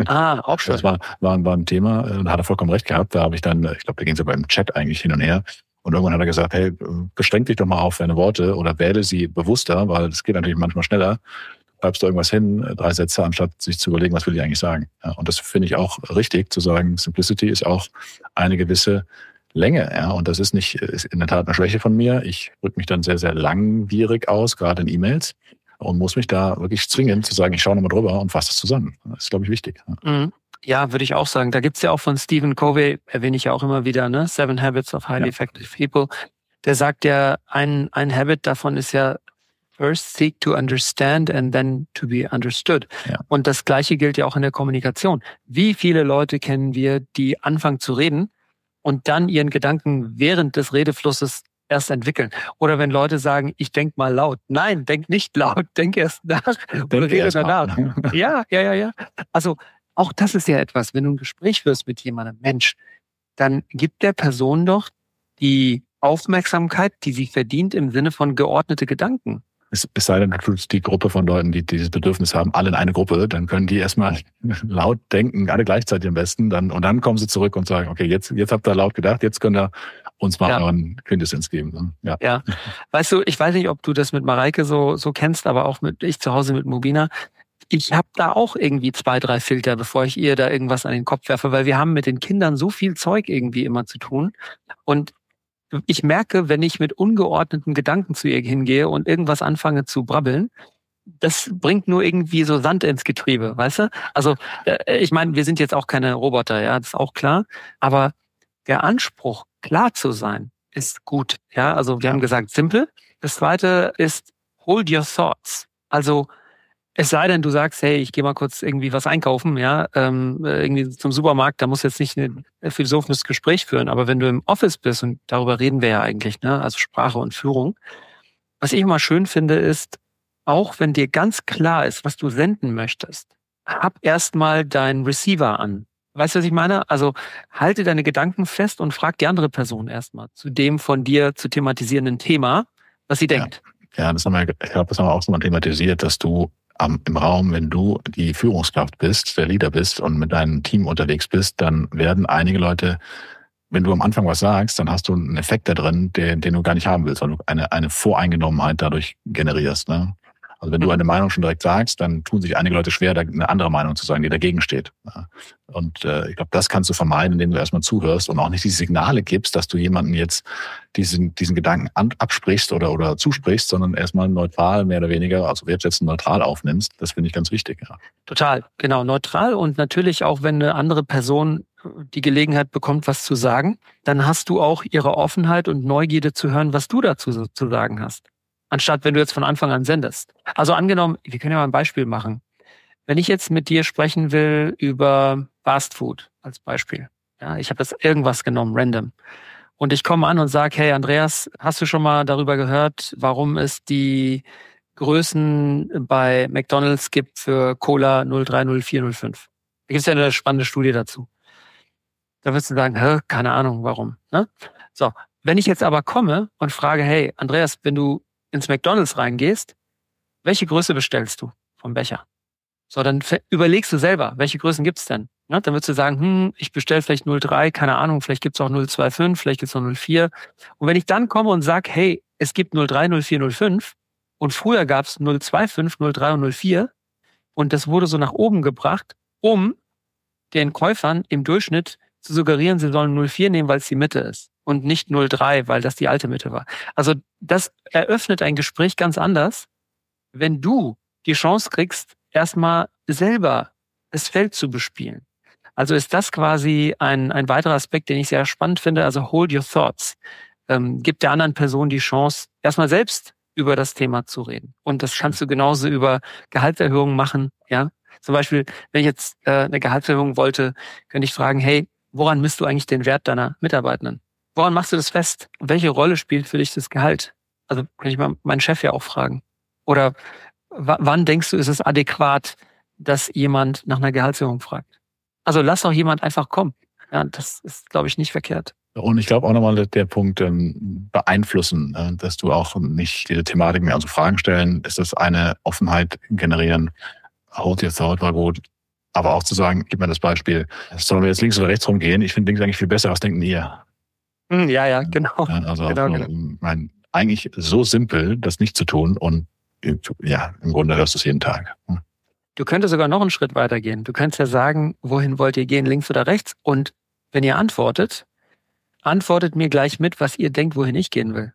Ah, auch schön. Das war, war, war ein Thema, äh, da hat er vollkommen recht gehabt. Da habe ich dann, ich glaube, da ging es aber im Chat eigentlich hin und her. Und irgendwann hat er gesagt, hey, beschränk dich doch mal auf deine Worte oder wähle sie bewusster, weil es geht natürlich manchmal schneller schreibst du irgendwas hin, äh, drei Sätze, anstatt sich zu überlegen, was will ich eigentlich sagen. Ja, und das finde ich auch richtig, zu sagen, Simplicity ist auch eine gewisse Länge. Ja, und das ist nicht ist in der Tat eine Schwäche von mir. Ich drücke mich dann sehr, sehr langwierig aus, gerade in E-Mails, und muss mich da wirklich zwingen zu sagen, ich schaue nochmal drüber und fasse es zusammen. Das ist, glaube ich, wichtig. Mhm. Ja, würde ich auch sagen. Da gibt's ja auch von Stephen Covey, erwähne ich ja auch immer wieder, ne? Seven Habits of Highly ja. Effective People. Der sagt ja, ein, ein Habit davon ist ja First seek to understand and then to be understood. Ja. Und das Gleiche gilt ja auch in der Kommunikation. Wie viele Leute kennen wir, die anfangen zu reden und dann ihren Gedanken während des Redeflusses erst entwickeln. Oder wenn Leute sagen, ich denk mal laut. Nein, denk nicht laut, denk erst nach denk oder rede danach. ja, ja, ja, ja. Also auch das ist ja etwas, wenn du ein Gespräch wirst mit jemandem, Mensch, dann gibt der Person doch die Aufmerksamkeit, die sie verdient im Sinne von geordnete Gedanken. Es, es sei denn, du tust die Gruppe von Leuten, die dieses Bedürfnis haben, alle in eine Gruppe, dann können die erstmal laut denken, alle gleichzeitig am besten, dann, und dann kommen sie zurück und sagen, okay, jetzt, jetzt habt ihr laut gedacht, jetzt könnt ihr uns mal ja. euren Quintessenz geben. Ne? Ja. ja. Weißt du, ich weiß nicht, ob du das mit Mareike so, so kennst, aber auch mit, ich zu Hause mit Mobina. Ich habe da auch irgendwie zwei, drei Filter, bevor ich ihr da irgendwas an den Kopf werfe, weil wir haben mit den Kindern so viel Zeug irgendwie immer zu tun. Und ich merke, wenn ich mit ungeordneten Gedanken zu ihr hingehe und irgendwas anfange zu brabbeln, das bringt nur irgendwie so Sand ins Getriebe, weißt du? Also äh, ich meine, wir sind jetzt auch keine Roboter, ja, das ist auch klar. Aber der Anspruch, klar zu sein, ist gut. Ja, also wir haben gesagt, simpel. Das zweite ist, hold your thoughts. Also es sei denn, du sagst, hey, ich gehe mal kurz irgendwie was einkaufen, ja, ähm, irgendwie zum Supermarkt, da muss jetzt nicht ein philosophisches Gespräch führen, aber wenn du im Office bist, und darüber reden wir ja eigentlich, ne, also Sprache und Führung, was ich immer schön finde, ist, auch wenn dir ganz klar ist, was du senden möchtest, hab erstmal deinen Receiver an. Weißt du, was ich meine? Also halte deine Gedanken fest und frag die andere Person erstmal zu dem von dir zu thematisierenden Thema, was sie denkt. Ja, ja das haben wir, ich glaube, das haben wir auch schon mal thematisiert, dass du am, im Raum, wenn du die Führungskraft bist, der Leader bist und mit deinem Team unterwegs bist, dann werden einige Leute wenn du am Anfang was sagst, dann hast du einen Effekt da drin, den, den du gar nicht haben willst, weil du eine, eine Voreingenommenheit dadurch generierst. Ne? Also wenn du mhm. eine Meinung schon direkt sagst, dann tun sich einige Leute schwer, da eine andere Meinung zu sagen, die dagegen steht. Und äh, ich glaube, das kannst du vermeiden, indem du erstmal zuhörst und auch nicht die Signale gibst, dass du jemanden jetzt diesen, diesen Gedanken an, absprichst oder, oder zusprichst, sondern erstmal neutral, mehr oder weniger, also wertschätzend neutral aufnimmst. Das finde ich ganz wichtig. Ja. Total, genau, neutral und natürlich auch, wenn eine andere Person die Gelegenheit bekommt, was zu sagen, dann hast du auch ihre Offenheit und Neugierde zu hören, was du dazu zu sagen hast anstatt wenn du jetzt von Anfang an sendest. Also angenommen, wir können ja mal ein Beispiel machen. Wenn ich jetzt mit dir sprechen will über Fast Food als Beispiel, ja, ich habe jetzt irgendwas genommen, random, und ich komme an und sage, hey Andreas, hast du schon mal darüber gehört, warum es die Größen bei McDonald's gibt für Cola 030405? Da gibt es ja eine spannende Studie dazu. Da wirst du sagen, Hä, keine Ahnung, warum. Ne? So, wenn ich jetzt aber komme und frage, hey Andreas, wenn du ins McDonalds reingehst, welche Größe bestellst du vom Becher? So, dann überlegst du selber, welche Größen gibt's denn? Ja, dann würdest du sagen, hm, ich bestelle vielleicht 03, keine Ahnung, vielleicht gibt's auch 025, vielleicht gibt's auch 04. Und wenn ich dann komme und sag, hey, es gibt 03, 04, 05 und früher gab's 025, 03 und 04 und das wurde so nach oben gebracht, um den Käufern im Durchschnitt zu suggerieren, sie sollen 04 nehmen, weil es die Mitte ist und nicht 03, weil das die alte Mitte war. Also das eröffnet ein Gespräch ganz anders, wenn du die Chance kriegst, erstmal selber das Feld zu bespielen. Also ist das quasi ein, ein weiterer Aspekt, den ich sehr spannend finde. Also hold your thoughts. Ähm, gib der anderen Person die Chance, erstmal selbst über das Thema zu reden. Und das kannst du genauso über Gehaltserhöhungen machen. Ja, zum Beispiel, wenn ich jetzt äh, eine Gehaltserhöhung wollte, könnte ich fragen: Hey, woran misst du eigentlich den Wert deiner Mitarbeitenden? Woran machst du das fest? Welche Rolle spielt für dich das Gehalt? Also kann ich mal meinen Chef ja auch fragen. Oder wann denkst du, ist es adäquat, dass jemand nach einer Gehaltserhöhung fragt? Also lass doch jemand einfach kommen. Ja, das ist, glaube ich, nicht verkehrt. Und ich glaube auch nochmal der Punkt ähm, beeinflussen, äh, dass du auch nicht diese Thematik mehr, also Fragen stellen, ist das eine Offenheit generieren, hold your thought war gut. Aber auch zu sagen, gib mir das Beispiel, sollen wir jetzt links oder rechts rumgehen? Ich finde links eigentlich viel besser, was denken ihr? Hm, ja, ja, genau. Also genau, genau. Mein, eigentlich so simpel, das nicht zu tun und ja, im Grunde hörst du es jeden Tag. Hm. Du könntest sogar noch einen Schritt weiter gehen. Du könntest ja sagen, wohin wollt ihr gehen, links oder rechts? Und wenn ihr antwortet, antwortet mir gleich mit, was ihr denkt, wohin ich gehen will.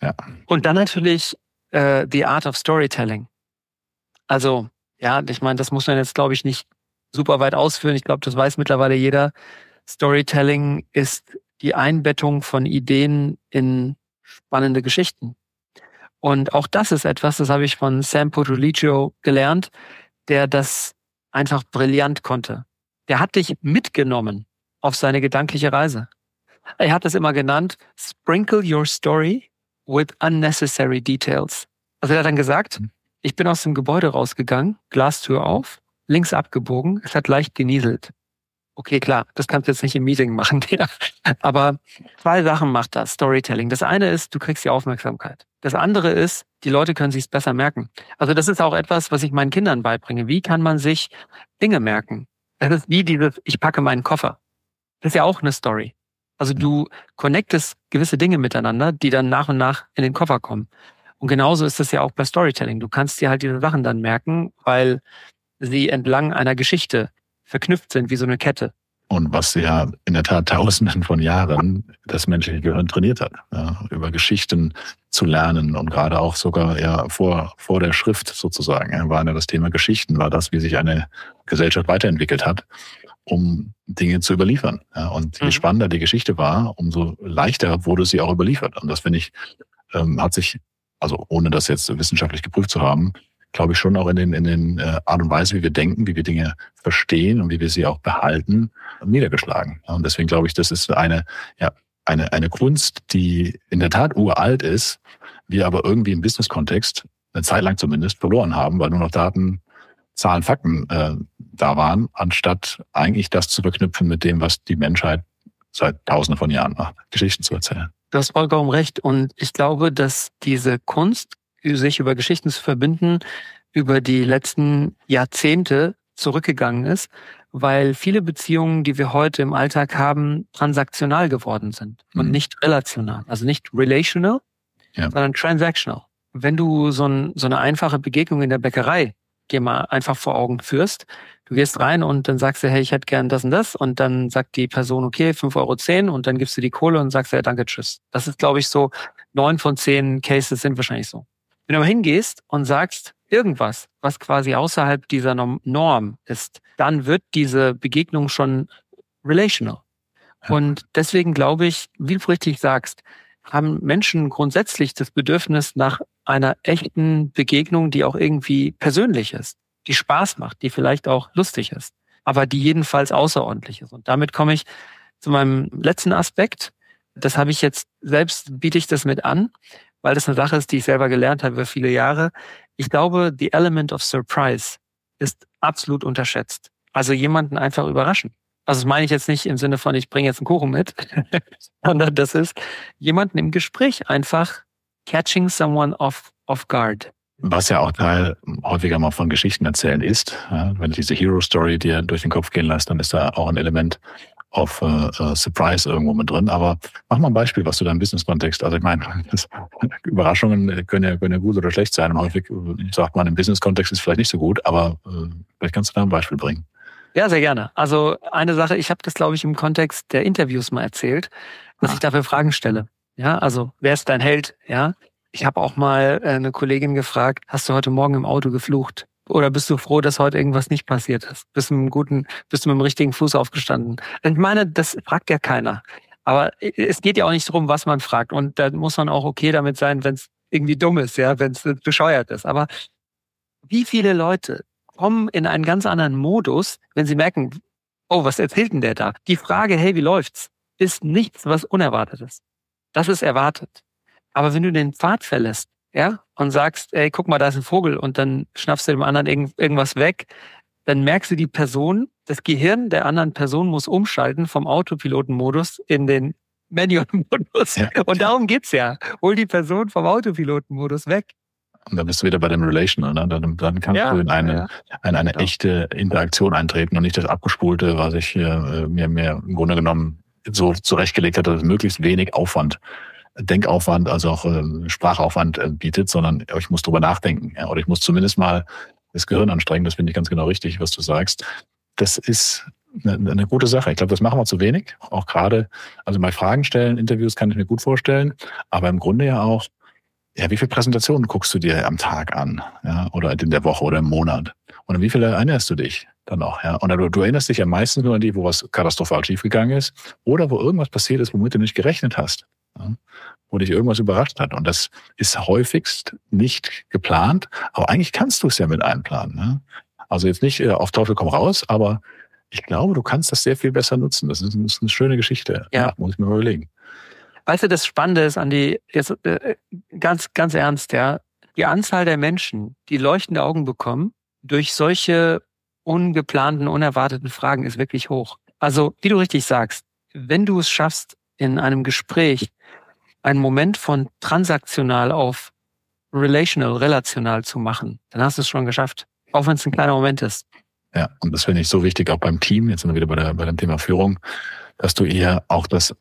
Ja. Und dann natürlich äh, the art of storytelling. Also, ja, ich meine, das muss man jetzt, glaube ich, nicht super weit ausführen. Ich glaube, das weiß mittlerweile jeder. Storytelling ist die Einbettung von Ideen in spannende Geschichten. Und auch das ist etwas, das habe ich von Sam Potulicio gelernt, der das einfach brillant konnte. Der hat dich mitgenommen auf seine gedankliche Reise. Er hat das immer genannt, sprinkle your story with unnecessary details. Also er hat dann gesagt, mhm. ich bin aus dem Gebäude rausgegangen, Glastür auf, links abgebogen, es hat leicht genieselt. Okay, klar, das kannst du jetzt nicht im Meeting machen, ja. aber zwei Sachen macht das Storytelling. Das eine ist, du kriegst die Aufmerksamkeit. Das andere ist, die Leute können sich besser merken. Also das ist auch etwas, was ich meinen Kindern beibringe. Wie kann man sich Dinge merken? Das ist wie dieses, ich packe meinen Koffer. Das ist ja auch eine Story. Also du connectest gewisse Dinge miteinander, die dann nach und nach in den Koffer kommen. Und genauso ist das ja auch bei Storytelling. Du kannst dir halt diese Sachen dann merken, weil sie entlang einer Geschichte verknüpft sind wie so eine Kette. Und was ja in der Tat tausenden von Jahren das menschliche Gehirn trainiert hat, ja, über Geschichten zu lernen und gerade auch sogar ja vor, vor der Schrift sozusagen, ja, war ja das Thema Geschichten, war das, wie sich eine Gesellschaft weiterentwickelt hat, um Dinge zu überliefern. Ja, und je mhm. spannender die Geschichte war, umso leichter wurde sie auch überliefert. Und das finde ich, ähm, hat sich, also ohne das jetzt wissenschaftlich geprüft zu haben, glaube ich, schon auch in den, in den äh, Art und Weise, wie wir denken, wie wir Dinge verstehen und wie wir sie auch behalten, niedergeschlagen. Und deswegen glaube ich, das ist eine, ja, eine, eine Kunst, die in der Tat uralt ist, wir aber irgendwie im Business-Kontext, eine Zeit lang zumindest, verloren haben, weil nur noch Daten, Zahlen, Fakten äh, da waren, anstatt eigentlich das zu verknüpfen mit dem, was die Menschheit seit tausenden von Jahren macht, Geschichten zu erzählen. Du hast vollkommen recht. Und ich glaube, dass diese Kunst, sich über Geschichten zu verbinden, über die letzten Jahrzehnte zurückgegangen ist, weil viele Beziehungen, die wir heute im Alltag haben, transaktional geworden sind und mhm. nicht relational. Also nicht relational, ja. sondern transactional. Wenn du so, ein, so eine einfache Begegnung in der Bäckerei dir mal einfach vor Augen führst, du gehst rein und dann sagst du, hey, ich hätte gern das und das und dann sagt die Person, okay, 5,10 Euro und dann gibst du die Kohle und sagst, ja, danke, tschüss. Das ist, glaube ich, so, neun von zehn Cases sind wahrscheinlich so. Wenn du aber hingehst und sagst, irgendwas, was quasi außerhalb dieser Norm ist, dann wird diese Begegnung schon relational. Ja. Und deswegen glaube ich, wie du richtig sagst, haben Menschen grundsätzlich das Bedürfnis nach einer echten Begegnung, die auch irgendwie persönlich ist, die Spaß macht, die vielleicht auch lustig ist, aber die jedenfalls außerordentlich ist. Und damit komme ich zu meinem letzten Aspekt. Das habe ich jetzt selbst, biete ich das mit an, weil das eine Sache ist, die ich selber gelernt habe über viele Jahre. Ich glaube, the element of surprise ist absolut unterschätzt. Also jemanden einfach überraschen. Also das meine ich jetzt nicht im Sinne von, ich bringe jetzt einen Kuchen mit, sondern das ist jemanden im Gespräch einfach catching someone off, off guard. Was ja auch Teil häufiger mal von Geschichten erzählen ist. Wenn du diese Hero Story dir durch den Kopf gehen lässt, dann ist da auch ein Element auf äh, äh, Surprise irgendwo mit drin. Aber mach mal ein Beispiel, was du da im Business-Kontext, also ich meine, das, Überraschungen können ja, können ja gut oder schlecht sein. Und häufig äh, sagt man, im Business-Kontext ist vielleicht nicht so gut, aber äh, vielleicht kannst du da ein Beispiel bringen. Ja, sehr gerne. Also eine Sache, ich habe das, glaube ich, im Kontext der Interviews mal erzählt, dass ah. ich dafür Fragen stelle. Ja, also wer ist dein Held? Ja, ich habe auch mal äh, eine Kollegin gefragt, hast du heute Morgen im Auto geflucht? Oder bist du froh, dass heute irgendwas nicht passiert ist? Bist du mit einem guten, bist du mit dem richtigen Fuß aufgestanden? Ich meine, das fragt ja keiner. Aber es geht ja auch nicht darum, was man fragt. Und da muss man auch okay damit sein, wenn es irgendwie dumm ist, ja, wenn es bescheuert ist. Aber wie viele Leute kommen in einen ganz anderen Modus, wenn sie merken, oh, was erzählt denn der da? Die Frage, hey, wie läuft's, ist nichts, was unerwartet ist. Das ist erwartet. Aber wenn du den Pfad verlässt, ja, und sagst, ey, guck mal, da ist ein Vogel und dann schnappst du dem anderen irgend, irgendwas weg, dann merkst du die Person, das Gehirn der anderen Person muss umschalten vom Autopilotenmodus in den Manual-Modus. Ja. Und darum geht's ja. Hol die Person vom Autopilotenmodus weg. Und dann bist du wieder bei dem Relational, ne? dann, dann kannst ja, du in eine, ja. in eine genau. echte Interaktion eintreten und nicht das Abgespulte, was ich äh, mir, mir im Grunde genommen so zurechtgelegt hatte, dass möglichst wenig Aufwand, Denkaufwand, also auch äh, Sprachaufwand äh, bietet, sondern ich muss drüber nachdenken. Ja? Oder ich muss zumindest mal das Gehirn anstrengen, das finde ich ganz genau richtig, was du sagst. Das ist eine, eine gute Sache. Ich glaube, das machen wir zu wenig. Auch gerade, also mal Fragen stellen, Interviews kann ich mir gut vorstellen, aber im Grunde ja auch ja, wie viele Präsentationen guckst du dir am Tag an? Ja, oder in der Woche oder im Monat? Und an wie viele erinnerst du dich dann auch? Ja, und du, du erinnerst dich ja meistens nur an die, wo was katastrophal schiefgegangen ist oder wo irgendwas passiert ist, womit du nicht gerechnet hast. Wo dich irgendwas überrascht hat. Und das ist häufigst nicht geplant, aber eigentlich kannst du es ja mit einplanen. Ne? Also jetzt nicht äh, auf Teufel komm raus, aber ich glaube, du kannst das sehr viel besser nutzen. Das ist, ist eine schöne Geschichte. Ja. ja. Muss ich mir überlegen. Weißt du, das Spannende ist, an die jetzt äh, ganz, ganz ernst, ja, die Anzahl der Menschen, die leuchtende Augen bekommen, durch solche ungeplanten, unerwarteten Fragen ist wirklich hoch. Also, wie du richtig sagst, wenn du es schaffst, in einem Gespräch einen Moment von transaktional auf relational, relational zu machen, dann hast du es schon geschafft. Auch wenn es ein kleiner Moment ist. Ja, und das finde ich so wichtig, auch beim Team, jetzt sind wir wieder bei, der, bei dem Thema Führung, dass du eher auch das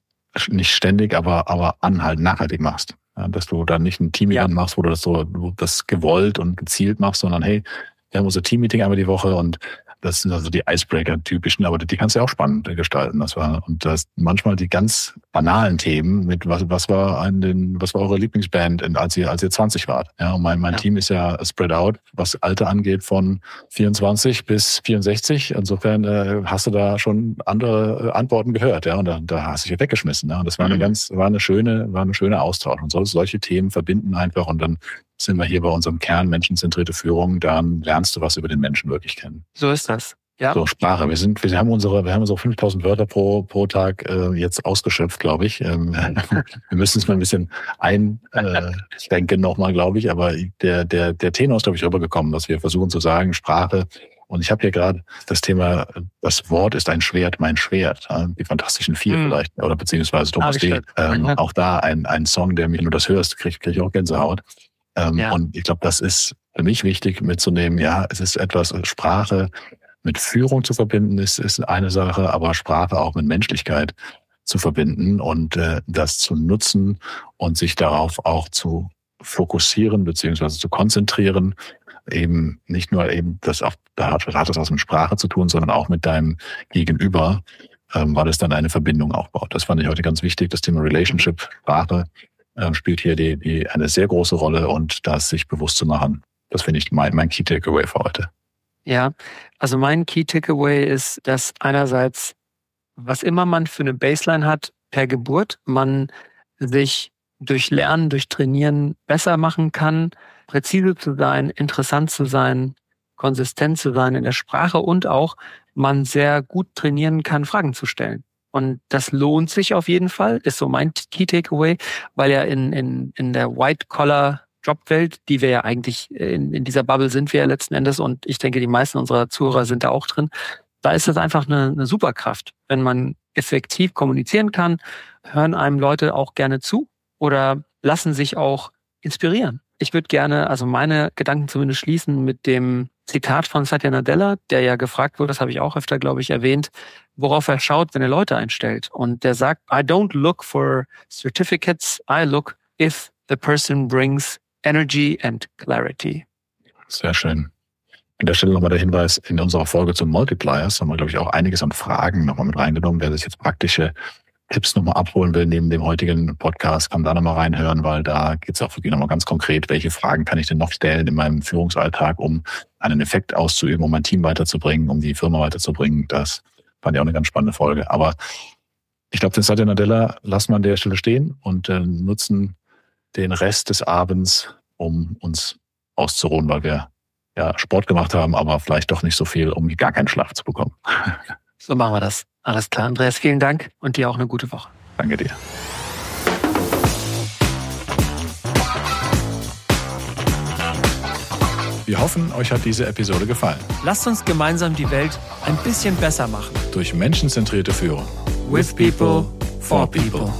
nicht ständig, aber, aber anhalten, nachhaltig machst. Ja, dass du dann nicht ein Team-Event ja. machst, wo du das so, das gewollt und gezielt machst, sondern hey, wir haben unser Team-Meeting einmal die Woche und das sind also die Icebreaker-typischen, aber die kannst du ja auch spannend gestalten. Das war, und das manchmal die ganz banalen Themen mit was, was war an den, was war eure Lieblingsband, als ihr, als ihr 20 wart? Ja, und mein, mein ja. Team ist ja spread out, was Alter angeht, von 24 bis 64. Insofern äh, hast du da schon andere äh, Antworten gehört, ja, und da, da hast du dich weggeschmissen. Ja. Und das war eine mhm. ganz, war eine schöne, war eine schöne Austausch. Und so, solche Themen verbinden einfach und dann sind wir hier bei unserem Kern menschenzentrierte Führung, dann lernst du was über den Menschen wirklich kennen. So ist das. Ja. So Sprache. Wir sind, wir haben unsere, wir haben so 5000 Wörter pro pro Tag äh, jetzt ausgeschöpft, glaube ich. Ähm, wir müssen es mal ein bisschen eindenken äh, nochmal, glaube ich. Aber der der der Tenor ist glaube ich rübergekommen, dass wir versuchen zu sagen, Sprache Und ich habe hier gerade das Thema, das Wort ist ein Schwert, mein Schwert. Die Fantastischen Vier mhm. vielleicht, oder beziehungsweise Thomas D. Ähm, auch da ein, ein Song, der mir, wenn du das hörst, krieg, krieg ich auch Gänsehaut. Ähm, ja. Und ich glaube, das ist für mich wichtig mitzunehmen. Ja, es ist etwas, Sprache mit Führung zu verbinden, ist, ist eine Sache, aber Sprache auch mit Menschlichkeit zu verbinden und äh, das zu nutzen und sich darauf auch zu fokussieren beziehungsweise zu konzentrieren, eben nicht nur eben das auf, da hat, hat das was mit Sprache zu tun, sondern auch mit deinem Gegenüber, ähm, weil es dann eine Verbindung aufbaut. Das fand ich heute ganz wichtig. Das Thema Relationship, Sprache äh, spielt hier die, die eine sehr große Rolle und das sich bewusst zu machen. Das finde ich mein, mein Key Takeaway für heute. Ja, also mein Key Takeaway ist, dass einerseits, was immer man für eine Baseline hat per Geburt, man sich durch Lernen, durch Trainieren besser machen kann, präzise zu sein, interessant zu sein, konsistent zu sein in der Sprache und auch man sehr gut trainieren kann, Fragen zu stellen. Und das lohnt sich auf jeden Fall, ist so mein Key Takeaway, weil ja in, in, in der White-Collar Jobwelt, die wir ja eigentlich in, in dieser Bubble sind wir ja letzten Endes und ich denke, die meisten unserer Zuhörer sind da auch drin. Da ist das einfach eine, eine Superkraft. Wenn man effektiv kommunizieren kann, hören einem Leute auch gerne zu oder lassen sich auch inspirieren. Ich würde gerne, also meine Gedanken zumindest schließen mit dem Zitat von Satya Nadella, der ja gefragt wurde, das habe ich auch öfter, glaube ich, erwähnt, worauf er schaut, wenn er Leute einstellt. Und der sagt, I don't look for certificates, I look if the person brings energy and clarity. Sehr schön. An der Stelle nochmal der Hinweis, in unserer Folge zum Multipliers haben wir, glaube ich, auch einiges an Fragen nochmal mit reingenommen. Wer sich jetzt praktische Tipps nochmal abholen will, neben dem heutigen Podcast, kann da nochmal reinhören, weil da geht es auch wirklich nochmal ganz konkret, welche Fragen kann ich denn noch stellen in meinem Führungsalltag, um einen Effekt auszuüben, um mein Team weiterzubringen, um die Firma weiterzubringen. Das fand ich auch eine ganz spannende Folge. Aber ich glaube, den Satya Nadella lassen wir an der Stelle stehen und äh, nutzen den Rest des Abends, um uns auszuruhen, weil wir ja Sport gemacht haben, aber vielleicht doch nicht so viel, um gar keinen Schlaf zu bekommen. So machen wir das. Alles klar, Andreas, vielen Dank und dir auch eine gute Woche. Danke dir. Wir hoffen, euch hat diese Episode gefallen. Lasst uns gemeinsam die Welt ein bisschen besser machen. Durch menschenzentrierte Führung. With people, for people.